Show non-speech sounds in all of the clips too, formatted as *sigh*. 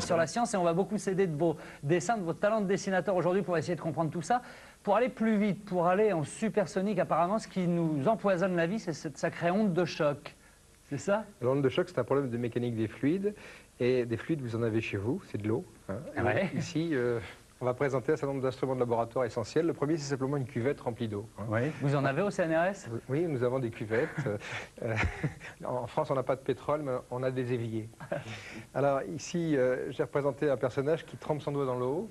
sur la science et on va beaucoup s'aider de vos dessins, de vos talents de dessinateur aujourd'hui pour essayer de comprendre tout ça. Pour aller plus vite, pour aller en supersonique, apparemment, ce qui nous empoisonne la vie, c'est cette sacrée onde de choc. C'est ça? L'onde de choc, c'est un problème de mécanique des fluides. Et des fluides, vous en avez chez vous, c'est de l'eau. hein. Ouais. Ici, euh, on va présenter un certain nombre d'instruments de laboratoire essentiels. Le premier, c'est simplement une cuvette remplie d'eau. hein. Vous en avez au CNRS Oui, nous avons des cuvettes. *laughs* Euh, *laughs* en France, on n'a pas de pétrole, mais on a des éviers. Alors ici, euh, j'ai représenté un personnage qui trempe son doigt dans l'eau.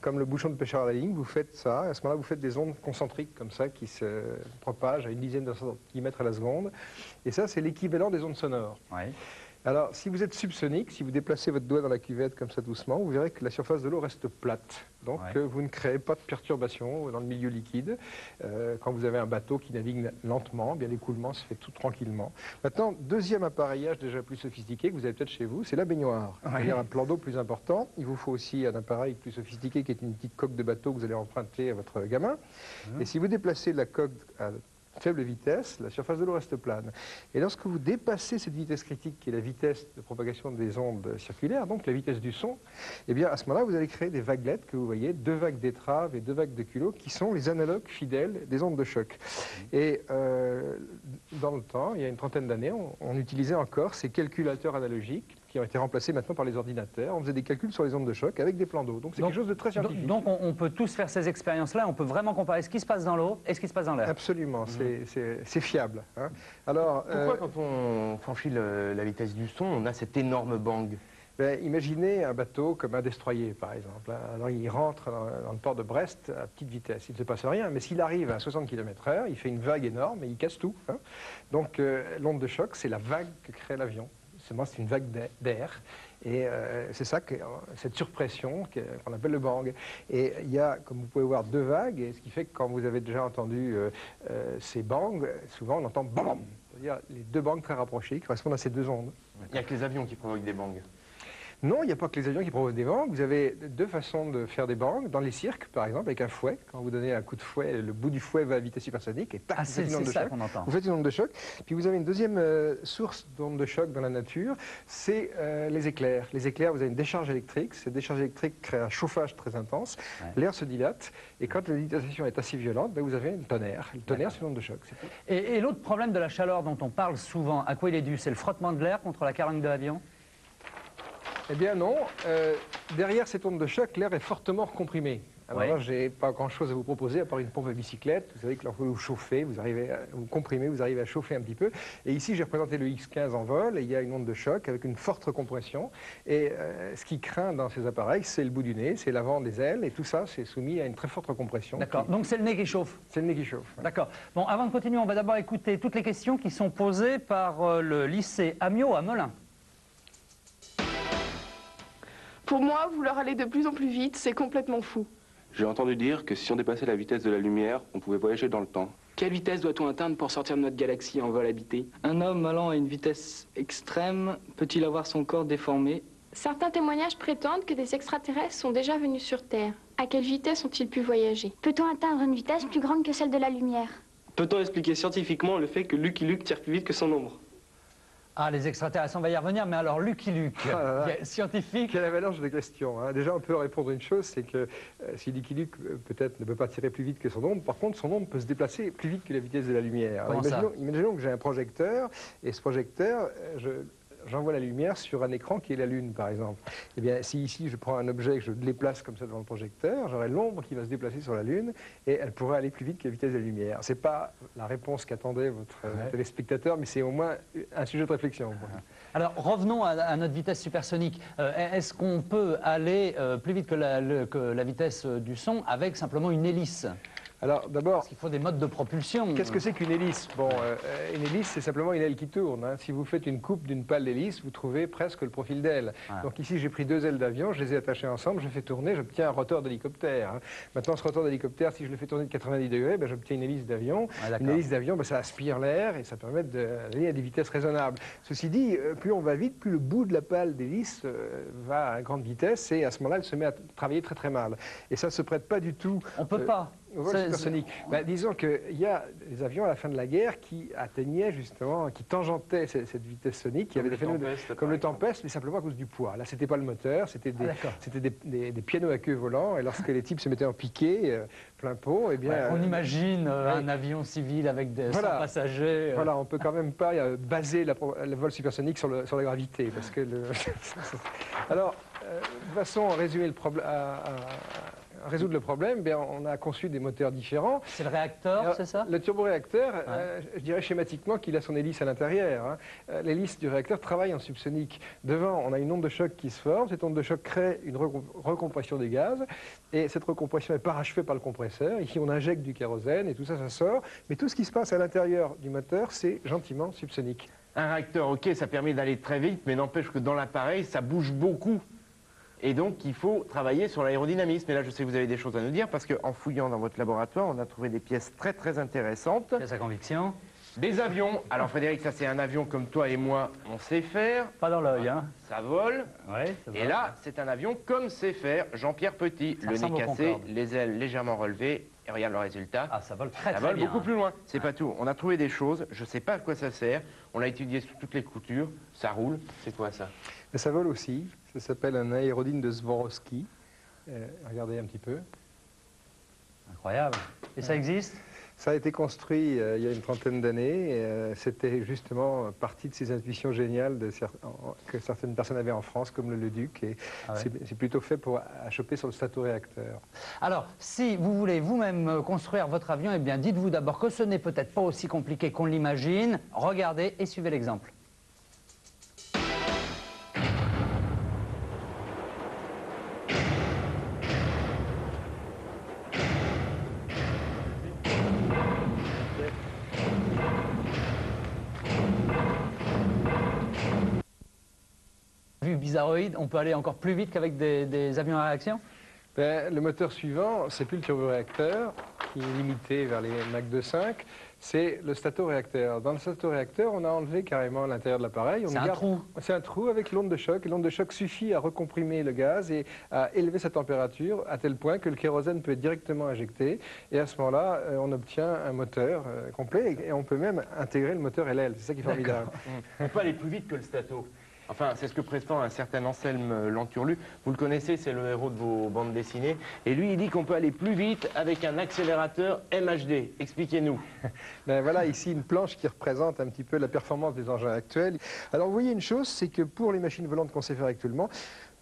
Comme le bouchon de pêcheur à la ligne, vous faites ça. À ce moment-là, vous faites des ondes concentriques comme ça qui se propagent à une dizaine de centimètres à la seconde. Et ça, c'est l'équivalent des ondes sonores. Alors, si vous êtes subsonique, si vous déplacez votre doigt dans la cuvette comme ça doucement, vous verrez que la surface de l'eau reste plate. Donc, Ouais. euh, vous ne créez pas de perturbation dans le milieu liquide. Euh, quand vous avez un bateau qui navigue lentement, eh bien l'écoulement se fait tout tranquillement. Maintenant, deuxième appareillage déjà plus sophistiqué que vous avez peut-être chez vous, c'est la baignoire. C'est-à-dire un plan d'eau plus important. Il vous faut aussi un appareil plus sophistiqué qui est une petite coque de bateau que vous allez emprunter à votre gamin. Et si vous déplacez la coque à faible vitesse, la surface de l'eau reste plane. Et lorsque vous dépassez cette vitesse critique, qui est la vitesse de propagation des ondes circulaires, donc la vitesse du son, eh bien à ce moment-là, vous allez créer des vaguelettes que vous voyez, deux vagues d'étrave et deux vagues de culot, qui sont les analogues fidèles des ondes de choc. Et euh, dans le temps, il y a une trentaine d'années, on, on utilisait encore ces calculateurs analogiques qui ont été remplacés maintenant par les ordinateurs. On faisait des calculs sur les ondes de choc avec des plans d'eau. Donc c'est quelque chose de très scientifique. donc on, on peut tous faire ces expériences-là, on peut vraiment comparer ce qui se passe dans l'eau et ce qui se passe dans l'air. Absolument, c'est- c'est c'est fiable. hein. Alors, Pourquoi euh, quand on franchit le- la vitesse du son, on a cet énorme bang? Ben, imaginez un bateau comme un destroyer, par exemple. hein. Alors, il rentre dans, dans le port de Brest à petite vitesse. Il ne se passe rien, mais s'il arrive à 60 km/h, il fait une vague énorme et il casse tout. hein. Donc, euh, l'onde de choc, c'est la vague que crée l'avion. Seulement, c'est une vague d'a- d'air. Et euh, c'est ça, que, cette surpression qu'on appelle le bang. Et il y a, comme vous pouvez voir, deux vagues, et ce qui fait que quand vous avez déjà entendu euh, euh, ces bangs, souvent on entend bam, c'est-à-dire les deux bangs très rapprochés qui correspondent à ces deux ondes. Il n'y a que les avions qui provoquent des bangs. Non, il n'y a pas que les avions qui provoquent des bangs. Vous avez deux façons de faire des bangs. Dans les cirques, par exemple, avec un fouet. Quand vous donnez un coup de fouet, le bout du fouet va à vitesse supersonique et tac, Ah, vous c'est faites une ça entend. Vous faites une onde de choc. Puis vous avez une deuxième euh, source d'onde de choc dans la nature, c'est euh, les éclairs. Les éclairs, vous avez une décharge électrique. Cette décharge électrique crée un chauffage très intense. Ouais. L'air se dilate. Et quand la dilatation est assez violente, ben, vous avez une tonnerre. Le tonnerre, c'est une onde de choc. Et, et l'autre problème de la chaleur dont on parle souvent, à quoi il est dû? C'est le frottement de l'air contre la carogne de l'avion? Eh bien non. Euh, derrière cette onde de choc, l'air est fortement comprimé. Alors là, j'ai pas grand-chose à vous proposer à part une pompe à bicyclette. Vous savez que lorsque vous chauffez, vous arrivez à vous comprimez, vous arrivez à chauffer un petit peu. Et ici, j'ai représenté le X15 en vol. Et il y a une onde de choc avec une forte compression. Et euh, ce qui craint dans ces appareils, c'est le bout du nez, c'est l'avant des ailes. Et tout ça, c'est soumis à une très forte compression. D'accord. qui- Donc c'est le nez qui chauffe. C'est le nez qui chauffe. D'accord. Bon, avant de continuer, on va d'abord écouter toutes les questions qui sont posées par euh, le lycée Amiot à Melun. Pour moi, vouloir aller de plus en plus vite, c'est complètement fou. J'ai entendu dire que si on dépassait la vitesse de la lumière, on pouvait voyager dans le temps. Quelle vitesse doit-on atteindre pour sortir de notre galaxie en vol habité? Un homme allant à une vitesse extrême peut-il avoir son corps déformé? Certains témoignages prétendent que des extraterrestres sont déjà venus sur Terre. À quelle vitesse ont-ils pu voyager? Peut-on atteindre une vitesse plus grande que celle de la lumière? Peut-on expliquer scientifiquement le fait que Lucky Luke tire plus vite que son ombre? Ah, les extraterrestres, on va y revenir, mais alors Lucky Luke, Ah scientifique. Quelle avalanche de questions. hein. Déjà, on peut répondre une chose, c'est que euh, si Lucky Luke, euh, peut-être, ne peut pas tirer plus vite que son ombre, par contre, son ombre peut se déplacer plus vite que la vitesse de la lumière. Alors, imaginons que j'ai un projecteur, et ce projecteur, euh, je- j'envoie la lumière sur un écran qui est la Lune, par exemple. Eh bien, si ici, je prends un objet et que je le déplace comme ça devant le projecteur, j'aurai l'ombre qui va se déplacer sur la Lune, et elle pourrait aller plus vite que la vitesse de la lumière. C'est pas la réponse qu'attendait votre euh, téléspectateur, mais c'est au moins un sujet de réflexion. lui. Alors revenons à, à notre vitesse supersonique. Euh, Est-ce qu'on peut aller euh, plus vite que la, le- que la vitesse du son avec simplement une hélice? Alors, d'abord, Parce qu'il faut des modes de propulsion. Qu'est-ce que c'est qu'une hélice? Bon, euh, une hélice, c'est simplement une aile qui tourne. hein. Si vous faites une coupe d'une pale d'hélice, vous trouvez presque le profil d'aile. Donc ici, j'ai pris deux ailes d'avion, je les ai attachées ensemble, je fais tourner, j'obtiens un rotor d'hélicoptère. hein. Maintenant, ce rotor d'hélicoptère, si je le fais tourner de 90 degrés, ben, j'obtiens une hélice d'avion. Ah, une hélice d'avion, ben, ça aspire l'air et ça permet d'aller à des vitesses raisonnables. Ceci dit, euh, plus on va vite, plus le bout de la pale d'hélice euh, va à grande vitesse et à ce moment-là, elle se met à travailler très très mal. Et ça ne se prête pas du tout On peut Euh, pas. Au vol supersonique. Bah, disons qu'il y a des avions à la fin de la guerre qui atteignaient justement, qui tangentaient cette, cette vitesse sonique, qui Comme avaient des le phénomènes comme le. Tempest, mais simplement à cause du poids. Là, c'était pas le moteur, c'était des, Ah, d'accord. c'était des, des- des pianos à queue volant, et lorsque les types se mettaient en piqué, euh, plein pot, eh bien, Ouais, on euh, imagine euh, un avion civil avec des 100 Voilà. passagers. euh, Voilà, on peut quand même pas euh, baser la le vol supersonique sur, le- sur la gravité, parce que le... *laughs* Alors, euh, de toute façon, à, résumer le problème- à- à- à résoudre le problème, eh bien, on a conçu des moteurs différents. C'est le réacteur, c'est ça? Le turboréacteur, euh, je dirais schématiquement qu'il a son hélice à l'intérieur. hein. Euh, L'hélice du réacteur travaille en subsonique. Devant, on a une onde de choc qui se forme. Cette onde de choc crée une recom- recompression des gaz. Et cette recompression est parachevée par le compresseur. Ici, on injecte du kérosène et tout ça, ça sort. Mais tout ce qui se passe à l'intérieur du moteur, c'est gentiment subsonique. Un réacteur, ok, ça permet d'aller très vite, mais n'empêche que dans l'appareil, ça bouge beaucoup. Et donc, il faut travailler sur l'aérodynamisme. Et là, je sais que vous avez des choses à nous dire, parce qu'en fouillant dans votre laboratoire, on a trouvé des pièces très, très intéressantes. C'est sa conviction. Des avions. Alors, Frédéric, ça, c'est un avion comme toi et moi, on sait faire. Pas dans l'œil, hein Ça vole. Ouais, ça Et va. là, c'est un avion comme sait faire Jean-Pierre Petit. Ça le nez cassé, les ailes légèrement relevées. Et regarde le résultat. Ah, ça vole très Ça très vole bien. beaucoup hein. plus loin. C'est pas tout. On a trouvé des choses. Je sais pas à quoi ça sert. On l'a étudié sous toutes les coutures. Ça roule. C'est quoi ça? Mais ça vole aussi. Ça s'appelle un aérodyne de Swarovski. Euh, regardez un petit peu. Incroyable. Et ça existe? Ça a été construit euh, il y a une trentaine d'années. euh, C'était justement partie de ces intuitions géniales de cer- en- que certaines personnes avaient en France, comme le Leduc. Et Ah ouais. c'est- plutôt fait pour à choper sur le statoréacteur. Alors, si vous voulez vous-même euh, construire votre avion, eh bien, dites-vous d'abord que ce n'est peut-être pas aussi compliqué qu'on l'imagine. Regardez et suivez l'exemple. Bizarroïde, on peut aller encore plus vite qu'avec des, des avions à réaction? Ben, le moteur suivant, c'est plus le turboréacteur, qui est limité vers les Mach 2.5, c'est le statoréacteur. Dans le statoréacteur, on a enlevé carrément l'intérieur de l'appareil. C'est un garde- trou. C'est un trou avec l'onde de choc. L'onde de choc suffit à recomprimer le gaz et à élever sa température à tel point que le kérosène peut être directement injecté. Et à ce moment-là, euh, on obtient un moteur euh, complet et, on peut même intégrer le moteur et l'aile. C'est ça qui est formidable. *laughs* On peut aller plus vite que le Stato. Enfin, c'est ce que prétend un certain Anselme Lanturlu. Vous le connaissez, c'est le héros de vos bandes dessinées. Et lui, il dit qu'on peut aller plus vite avec un accélérateur MHD. Expliquez-nous. *laughs* Ben voilà ici une planche qui représente un petit peu la performance des engins actuels. Alors vous voyez une chose, c'est que pour les machines volantes qu'on sait faire actuellement,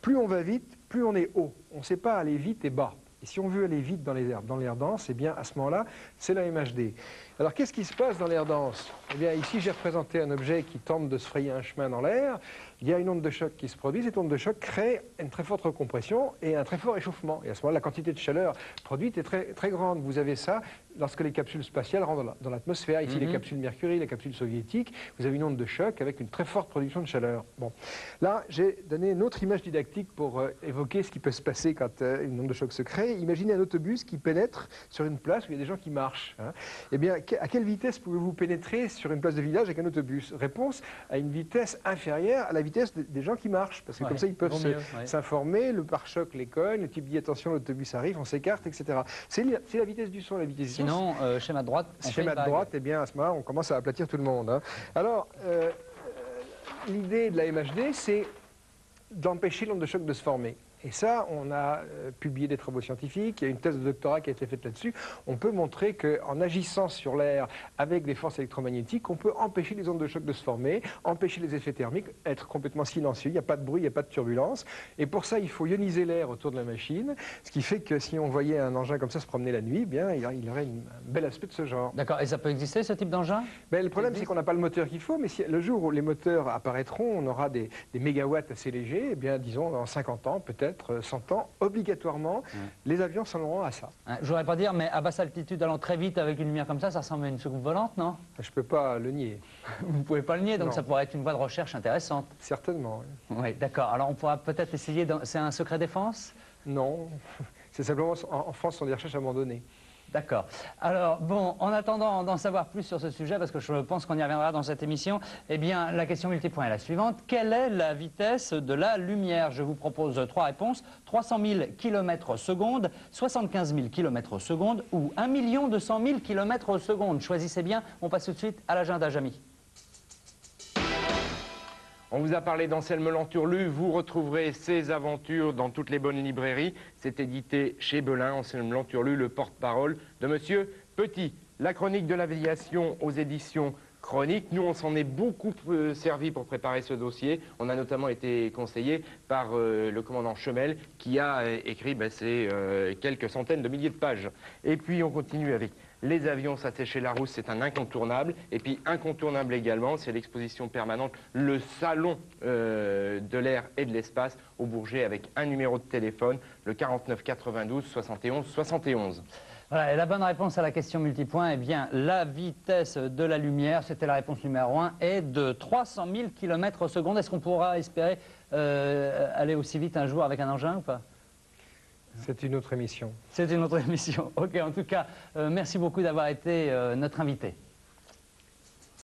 plus on va vite, plus on est haut. On ne sait pas aller vite et bas. Et si on veut aller vite dans les airs, dans l'air dense, eh bien à ce moment-là, c'est la MHD. Alors qu'est-ce qui se passe dans l'air dense? Eh bien ici j'ai représenté un objet qui tente de se frayer un chemin dans l'air. Il y a une onde de choc qui se produit. Cette onde de choc crée une très forte recompression et un très fort échauffement. Et à ce moment-là, la quantité de chaleur produite est très, très grande. Vous avez ça lorsque les capsules spatiales rentrent dans la- dans l'atmosphère. Ici, les Mhm. capsules Mercury, les capsules soviétiques. Vous avez une onde de choc avec une très forte production de chaleur. Bon. Là, j'ai donné une autre image didactique pour euh, évoquer ce qui peut se passer quand euh, une onde de choc se crée. Imaginez un autobus qui pénètre sur une place où il y a des gens qui marchent. hein. Eh bien, que- à quelle vitesse pouvez-vous pénétrer sur une place de village avec un autobus? Réponse à une vitesse inférieure à la vitesse de- des gens qui marchent. Parce que Ouais, comme ça, ils peuvent ouais. s'informer, le pare-choc les cogne, le type dit attention, l'autobus arrive, on s'écarte, etc. C'est la, c'est la vitesse du son, la vitesse du son. Sinon, euh, schéma de droite, Schéma de droite, eh bien, à ce moment-là, on commence à aplatir tout le monde. hein. Alors, euh, euh, l'idée de la MHD, c'est d'empêcher l'onde de choc de se former. Et ça, on a euh, publié des travaux scientifiques, il y a une thèse de doctorat qui a été faite là-dessus. On peut montrer qu'en agissant sur l'air avec des forces électromagnétiques, on peut empêcher les ondes de choc de se former, empêcher les effets thermiques, être complètement silencieux, il n'y a pas de bruit, il n'y a pas de turbulence. Et pour ça, il faut ioniser l'air autour de la machine, ce qui fait que si on voyait un engin comme ça se promener la nuit, eh bien, il y aurait- une- un bel aspect de ce genre. D'accord, et ça peut exister ce type d'engin? Ben, le problème, c'est qu'on n'a pas le moteur qu'il faut, mais si, le jour où les moteurs apparaîtront, on aura des, des mégawatts assez légers, eh bien, disons, dans 50 ans, peut-être euh, 100 ans, obligatoirement, les avions s'en auront à ça. Je voudrais pas dire, mais à basse altitude, allant très vite avec une lumière comme ça, ça ressemble à une soucoupe volante, non? Je ne peux pas le nier, *laughs* Vous ne pouvez pas le nier, donc Non. ça pourrait être une voie de recherche intéressante. certainement. oui. Oui, d'accord. Alors on pourra peut-être essayer. dans- C'est un secret défense? Non, *laughs* c'est simplement, en, France, ce sont des recherches abandonnées. D'accord. Alors, bon, en attendant d'en savoir plus sur ce sujet, parce que je pense qu'on y reviendra dans cette émission, eh bien, la question multipoint est la suivante. Quelle est la vitesse de la lumière? Je vous propose trois réponses. 300 000 km seconde, 75 000 km seconde ou 1 200 000 km seconde. Choisissez bien. On passe tout de suite à l'agenda Jamy. On vous a parlé d'Anselme Lanturlu, vous retrouverez ses aventures dans toutes les bonnes librairies. C'est édité chez Belin, Anselme Lanturlu, le porte-parole de Monsieur Petit. La chronique de l'aviation aux éditions Chronique. Nous, on s'en est beaucoup euh, servi pour préparer ce dossier. On a notamment été conseillé par euh, le commandant Chemel qui a euh, écrit ben, ces quelques centaines de milliers de pages. Et puis, on continue avec les avions, ça c'est chez c'est un incontournable. Et puis incontournable également, c'est l'exposition permanente, le salon euh, de l'air et de l'espace au Bourget avec un numéro de téléphone, le 49 92 71 71. Voilà, et la bonne réponse à la question multipoint, eh bien, la vitesse de la lumière, c'était la réponse numéro 1, est de 300 000 km seconde. Est-ce qu'on pourra espérer euh, aller aussi vite un jour avec un engin ou pas? C'est une autre émission. C'est une autre *laughs* émission. Ok, en tout cas, euh, merci beaucoup d'avoir été euh, notre invité.